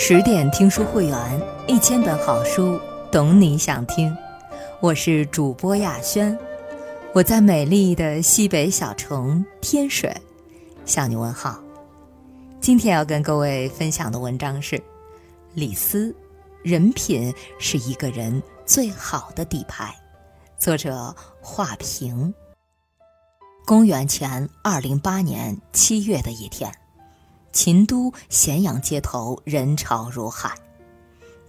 十点听书会员，一千本好书，懂你想听。我是主播亚轩，我在美丽的西北小城天水向你问好。今天要跟各位分享的文章是李斯，人品是一个人最好的底牌。作者华平。公元前二零八年七月的一天。秦都咸阳街头人潮如海，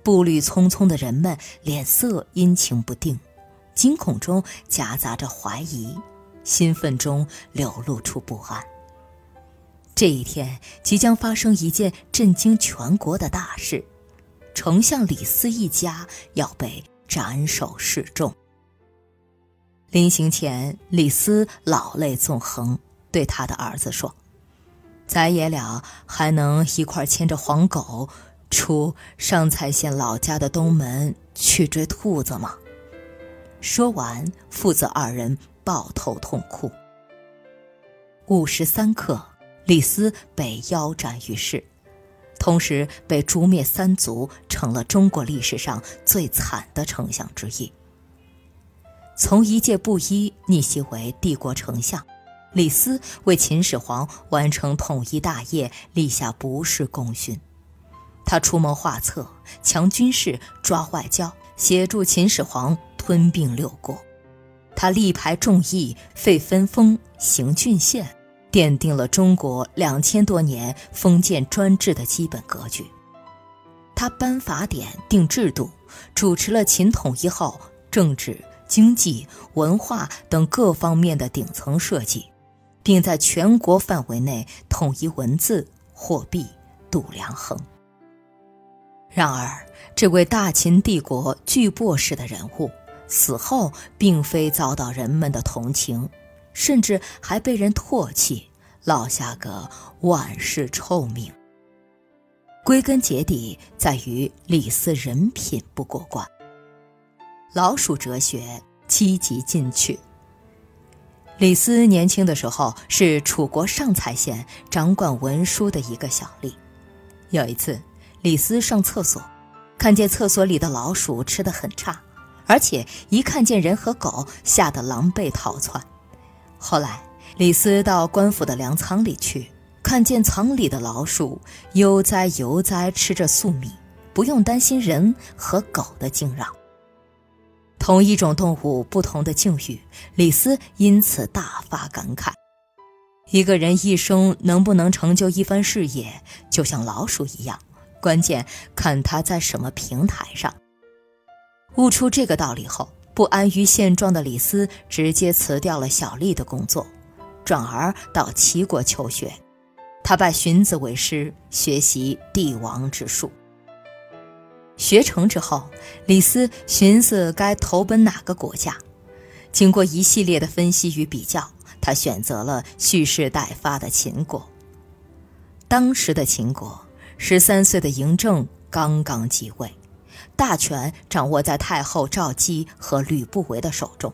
步履匆匆的人们脸色阴晴不定，惊恐中夹杂着怀疑，兴奋中流露出不安。这一天即将发生一件震惊全国的大事：丞相李斯一家要被斩首示众。临行前，李斯老泪纵横，对他的儿子说。咱爷俩还能一块牵着黄狗，出上蔡县老家的东门去追兔子吗？说完，父子二人抱头痛哭。午时三刻，李斯被腰斩于市，同时被诛灭三族，成了中国历史上最惨的丞相之一。从一介布衣逆袭为帝国丞相。李斯为秦始皇完成统一大业立下不世功勋，他出谋划策，强军事，抓外交，协助秦始皇吞并六国。他力排众议，废分封，行郡县，奠定了中国两千多年封建专制的基本格局。他颁法典、定制度，主持了秦统一后政治、经济、文化等各方面的顶层设计。并在全国范围内统一文字、货币、度量衡。然而，这位大秦帝国巨擘式的人物死后，并非遭到人们的同情，甚至还被人唾弃，落下个万世臭名。归根结底，在于李斯人品不过关。老鼠哲学，积极进取。李斯年轻的时候是楚国上蔡县掌管文书的一个小吏。有一次，李斯上厕所，看见厕所里的老鼠吃得很差，而且一看见人和狗，吓得狼狈逃窜。后来，李斯到官府的粮仓里去，看见仓里的老鼠悠哉悠哉吃着粟米，不用担心人和狗的惊扰。同一种动物，不同的境遇，李斯因此大发感慨：一个人一生能不能成就一番事业，就像老鼠一样，关键看他在什么平台上。悟出这个道理后，不安于现状的李斯直接辞掉了小吏的工作，转而到齐国求学。他拜荀子为师，学习帝王之术。学成之后，李斯寻思该投奔哪个国家。经过一系列的分析与比较，他选择了蓄势待发的秦国。当时的秦国，十三岁的嬴政刚刚继位，大权掌握在太后赵姬和吕不韦的手中。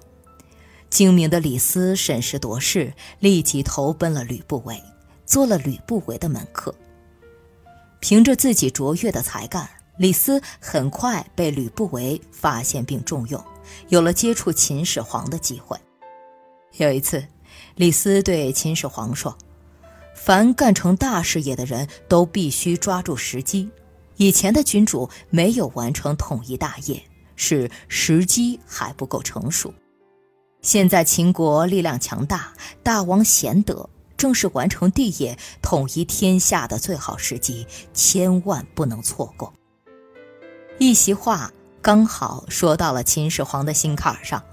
精明的李斯审时度势，立即投奔了吕不韦，做了吕不韦的门客。凭着自己卓越的才干。李斯很快被吕不韦发现并重用，有了接触秦始皇的机会。有一次，李斯对秦始皇说：“凡干成大事业的人都必须抓住时机。以前的君主没有完成统一大业，是时机还不够成熟。现在秦国力量强大，大王贤德，正是完成帝业、统一天下的最好时机，千万不能错过。”一席话刚好说到了秦始皇的心坎上，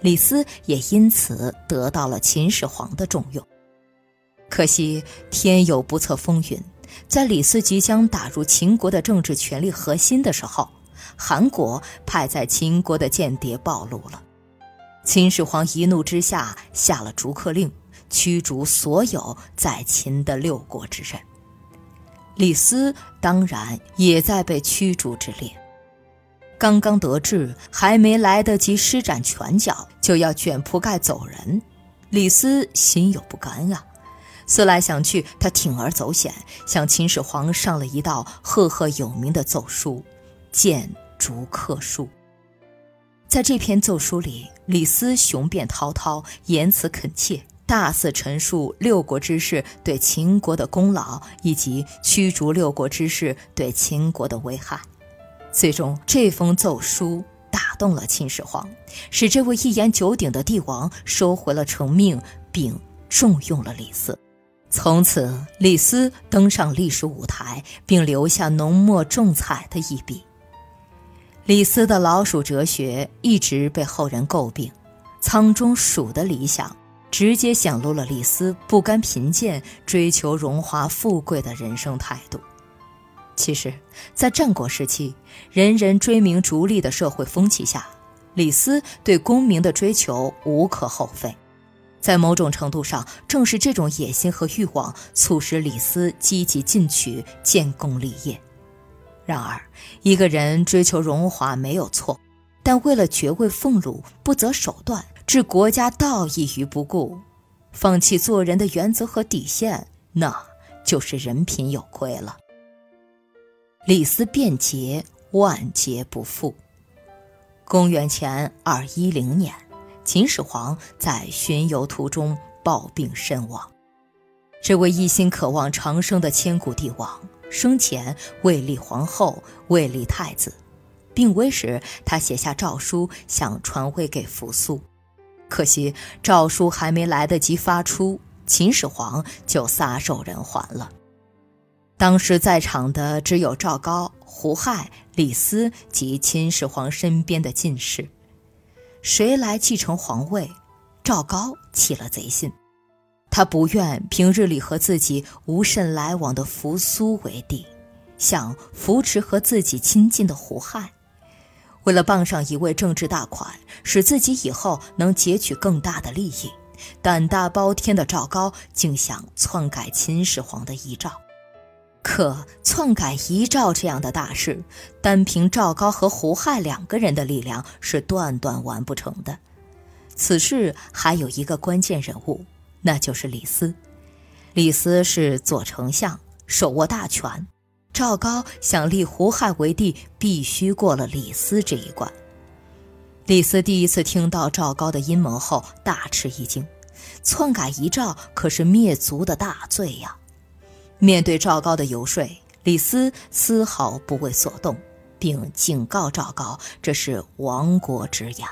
李斯也因此得到了秦始皇的重用。可惜天有不测风云，在李斯即将打入秦国的政治权力核心的时候，韩国派在秦国的间谍暴露了。秦始皇一怒之下下了逐客令，驱逐所有在秦的六国之人。李斯当然也在被驱逐之列。刚刚得志，还没来得及施展拳脚，就要卷铺盖走人。李斯心有不甘啊，思来想去，他铤而走险，向秦始皇上了一道赫赫有名的奏书《谏逐客书》。在这篇奏书里，李斯雄辩滔滔，言辞恳切，大肆陈述六国之士对秦国的功劳，以及驱逐六国之士对秦国的危害。最终，这封奏书打动了秦始皇，使这位一言九鼎的帝王收回了成命，并重用了李斯。从此，李斯登上历史舞台，并留下浓墨重彩的一笔。李斯的老鼠哲学一直被后人诟病，仓中鼠的理想直接显露了李斯不甘贫贱、追求荣华富贵的人生态度。其实，在战国时期，人人追名逐利的社会风气下，李斯对功名的追求无可厚非。在某种程度上，正是这种野心和欲望，促使李斯积极进取、建功立业。然而，一个人追求荣华没有错，但为了爵位俸禄不择手段，置国家道义于不顾，放弃做人的原则和底线，那就是人品有亏了。李斯变节，万劫不复。公元前二一零年，秦始皇在巡游途中暴病身亡。这位一心渴望长生的千古帝王，生前未立皇后，未立太子。病危时，他写下诏书，想传位给扶苏。可惜诏书还没来得及发出，秦始皇就撒手人寰了。当时在场的只有赵高、胡亥、李斯及秦始皇身边的近侍。谁来继承皇位？赵高起了贼心，他不愿平日里和自己无甚来往的扶苏为帝，想扶持和自己亲近的胡亥。为了傍上一位政治大款，使自己以后能截取更大的利益，胆大包天的赵高竟想篡改秦始皇的遗诏。可篡改遗诏这样的大事，单凭赵高和胡亥两个人的力量是断断完不成的。此事还有一个关键人物，那就是李斯。李斯是左丞相，手握大权。赵高想立胡亥为帝，必须过了李斯这一关。李斯第一次听到赵高的阴谋后，大吃一惊。篡改遗诏可是灭族的大罪呀！面对赵高的游说，李斯丝毫不为所动，并警告赵高这是亡国之言。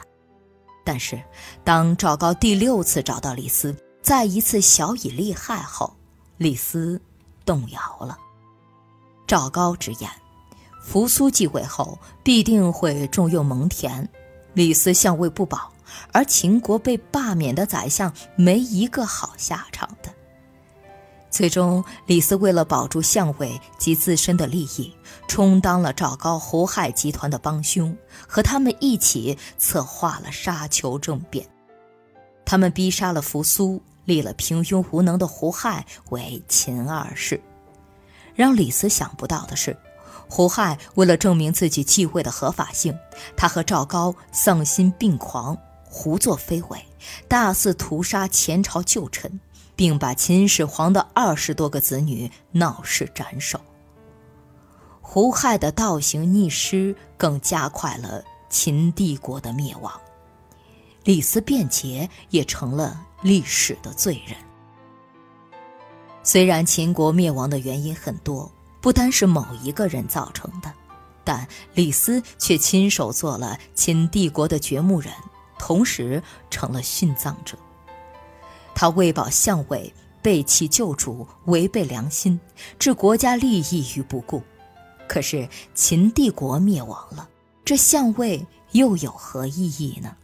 但是，当赵高第六次找到李斯，再一次小以利害后，李斯动摇了。赵高直言，扶苏继位后必定会重用蒙恬，李斯相位不保，而秦国被罢免的宰相没一个好下场的。最终，李斯为了保住相位及自身的利益，充当了赵高、胡亥集团的帮凶，和他们一起策划了沙丘政变。他们逼杀了扶苏，立了平庸无能的胡亥为秦二世。让李斯想不到的是，胡亥为了证明自己继位的合法性，他和赵高丧心病狂，胡作非为，大肆屠杀前朝旧臣。并把秦始皇的二十多个子女闹事斩首。胡亥的倒行逆施，更加快了秦帝国的灭亡。李斯变节也成了历史的罪人。虽然秦国灭亡的原因很多，不单是某一个人造成的，但李斯却亲手做了秦帝国的掘墓人，同时成了殉葬者。他为保相位，背弃旧主，违背良心，置国家利益于不顾。可是秦帝国灭亡了，这相位又有何意义呢？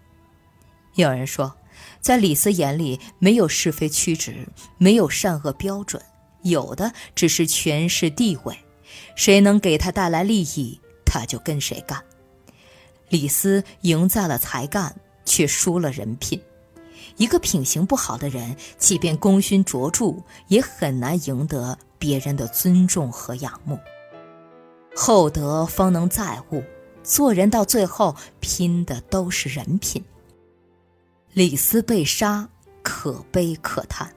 有人说，在李斯眼里，没有是非曲直，没有善恶标准，有的只是权势地位。谁能给他带来利益，他就跟谁干。李斯赢在了才干，却输了人品。一个品行不好的人，即便功勋卓著，也很难赢得别人的尊重和仰慕。厚德方能载物，做人到最后拼的都是人品。李斯被杀，可悲可叹。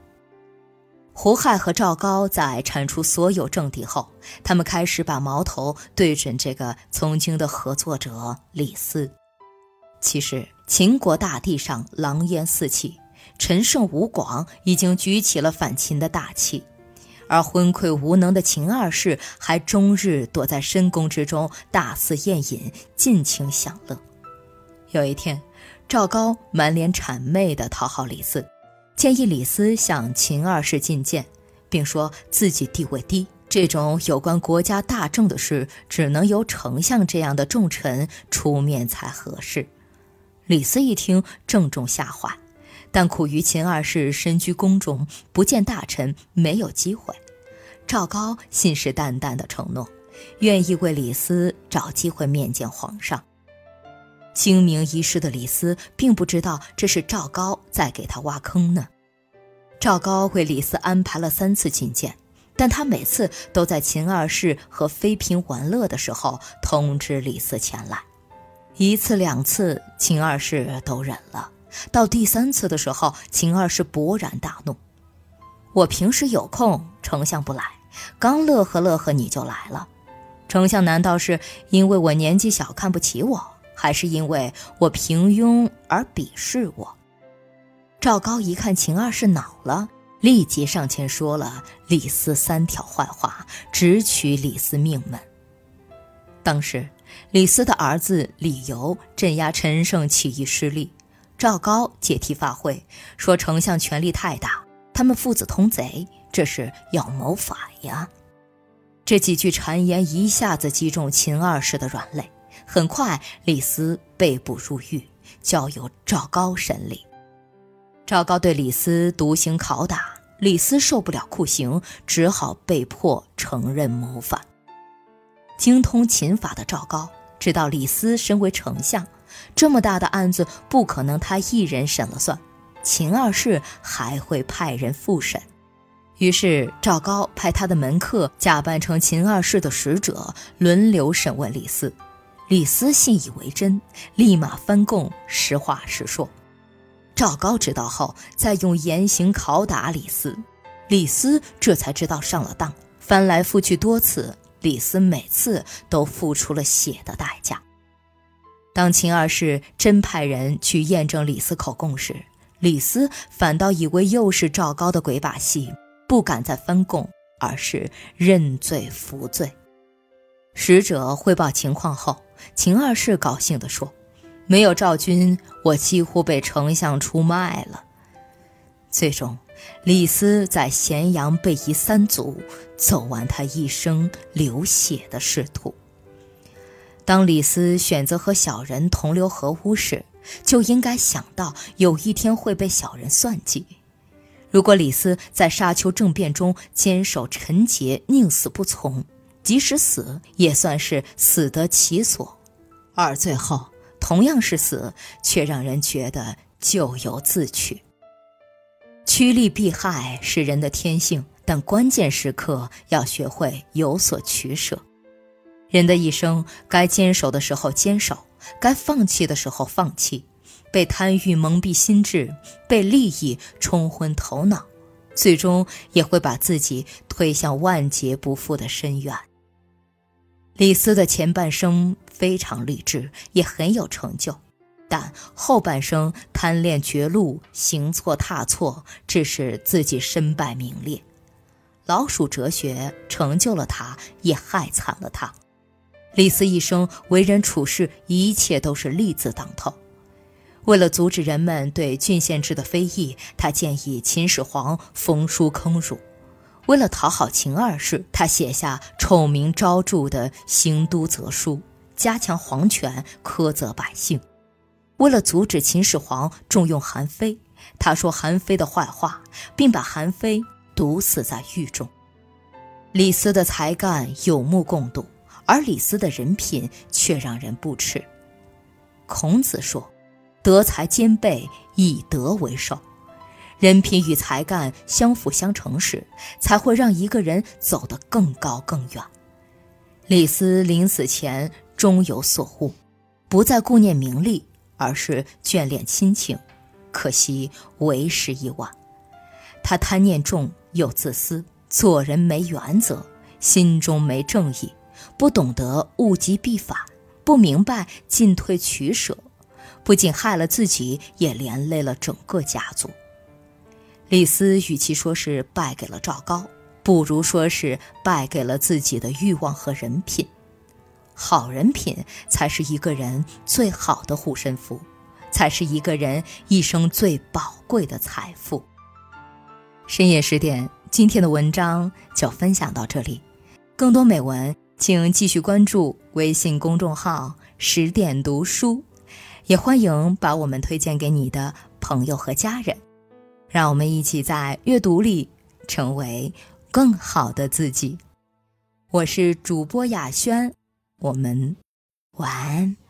胡亥和赵高在铲除所有政敌后，他们开始把矛头对准这个曾经的合作者李斯。其实，秦国大地上狼烟四起，陈胜、吴广已经举起了反秦的大旗，而昏聩无能的秦二世还终日躲在深宫之中，大肆宴饮，尽情享乐。有一天，赵高满脸谄媚地讨好李斯。建议李斯向秦二世觐见，并说自己地位低，这种有关国家大政的事，只能由丞相这样的重臣出面才合适。李斯一听，正中下怀，但苦于秦二世身居宫中，不见大臣，没有机会。赵高信誓旦旦地承诺，愿意为李斯找机会面见皇上。精明一世的李斯并不知道这是赵高在给他挖坑呢。赵高为李斯安排了三次觐见，但他每次都在秦二世和妃嫔玩乐的时候通知李斯前来。一次两次，秦二世都忍了。到第三次的时候，秦二世勃然大怒：“我平时有空，丞相不来，刚乐呵乐呵你就来了。丞相难道是因为我年纪小看不起我？”还是因为我平庸而鄙视我。赵高一看秦二世恼了，立即上前说了李斯三条坏话，直取李斯命门。当时，李斯的儿子李由镇压陈胜起义失利，赵高借题发挥，说丞相权力太大，他们父子同贼，这是要谋反呀。这几句谗言一下子击中秦二世的软肋。很快，李斯被捕入狱，交由赵高审理。赵高对李斯独行拷打，李斯受不了酷刑，只好被迫承认谋反。精通秦法的赵高知道李斯身为丞相，这么大的案子不可能他一人审了算，秦二世还会派人复审。于是赵高派他的门客假扮成秦二世的使者，轮流审问李斯。李斯信以为真，立马翻供，实话实说。赵高知道后，再用严刑拷打李斯，李斯这才知道上了当。翻来覆去多次，李斯每次都付出了血的代价。当秦二世真派人去验证李斯口供时，李斯反倒以为又是赵高的鬼把戏，不敢再翻供，而是认罪服罪。使者汇报情况后，秦二世高兴地说：“没有赵军，我几乎被丞相出卖了。”最终，李斯在咸阳被夷三族，走完他一生流血的仕途。当李斯选择和小人同流合污时，就应该想到有一天会被小人算计。如果李斯在沙丘政变中坚守臣节，宁死不从。即使死，也算是死得其所；而最后同样是死，却让人觉得咎由自取。趋利避害是人的天性，但关键时刻要学会有所取舍。人的一生，该坚守的时候坚守，该放弃的时候放弃。被贪欲蒙蔽心智，被利益冲昏头脑，最终也会把自己推向万劫不复的深渊。李斯的前半生非常励志，也很有成就，但后半生贪恋绝路，行错踏错，致使自己身败名裂。老鼠哲学成就了他，也害惨了他。李斯一生为人处事，一切都是利字当头。为了阻止人们对郡县制的非议，他建议秦始皇封书坑儒。为了讨好秦二世，他写下臭名昭著的《行都则书》，加强皇权，苛责百姓。为了阻止秦始皇重用韩非，他说韩非的坏话，并把韩非毒死在狱中。李斯的才干有目共睹，而李斯的人品却让人不齿。孔子说：“德才兼备，以德为首。”人品与才干相辅相成时，才会让一个人走得更高更远。李斯临死前终有所悟，不再顾念名利，而是眷恋亲情，可惜为时已晚。他贪念重，又自私，做人没原则，心中没正义，不懂得物极必反，不明白进退取舍，不仅害了自己，也连累了整个家族。李斯与其说是败给了赵高，不如说是败给了自己的欲望和人品。好人品才是一个人最好的护身符，才是一个人一生最宝贵的财富。深夜十点，今天的文章就分享到这里。更多美文，请继续关注微信公众号“十点读书”，也欢迎把我们推荐给你的朋友和家人。让我们一起在阅读里成为更好的自己。我是主播雅轩。我们晚安。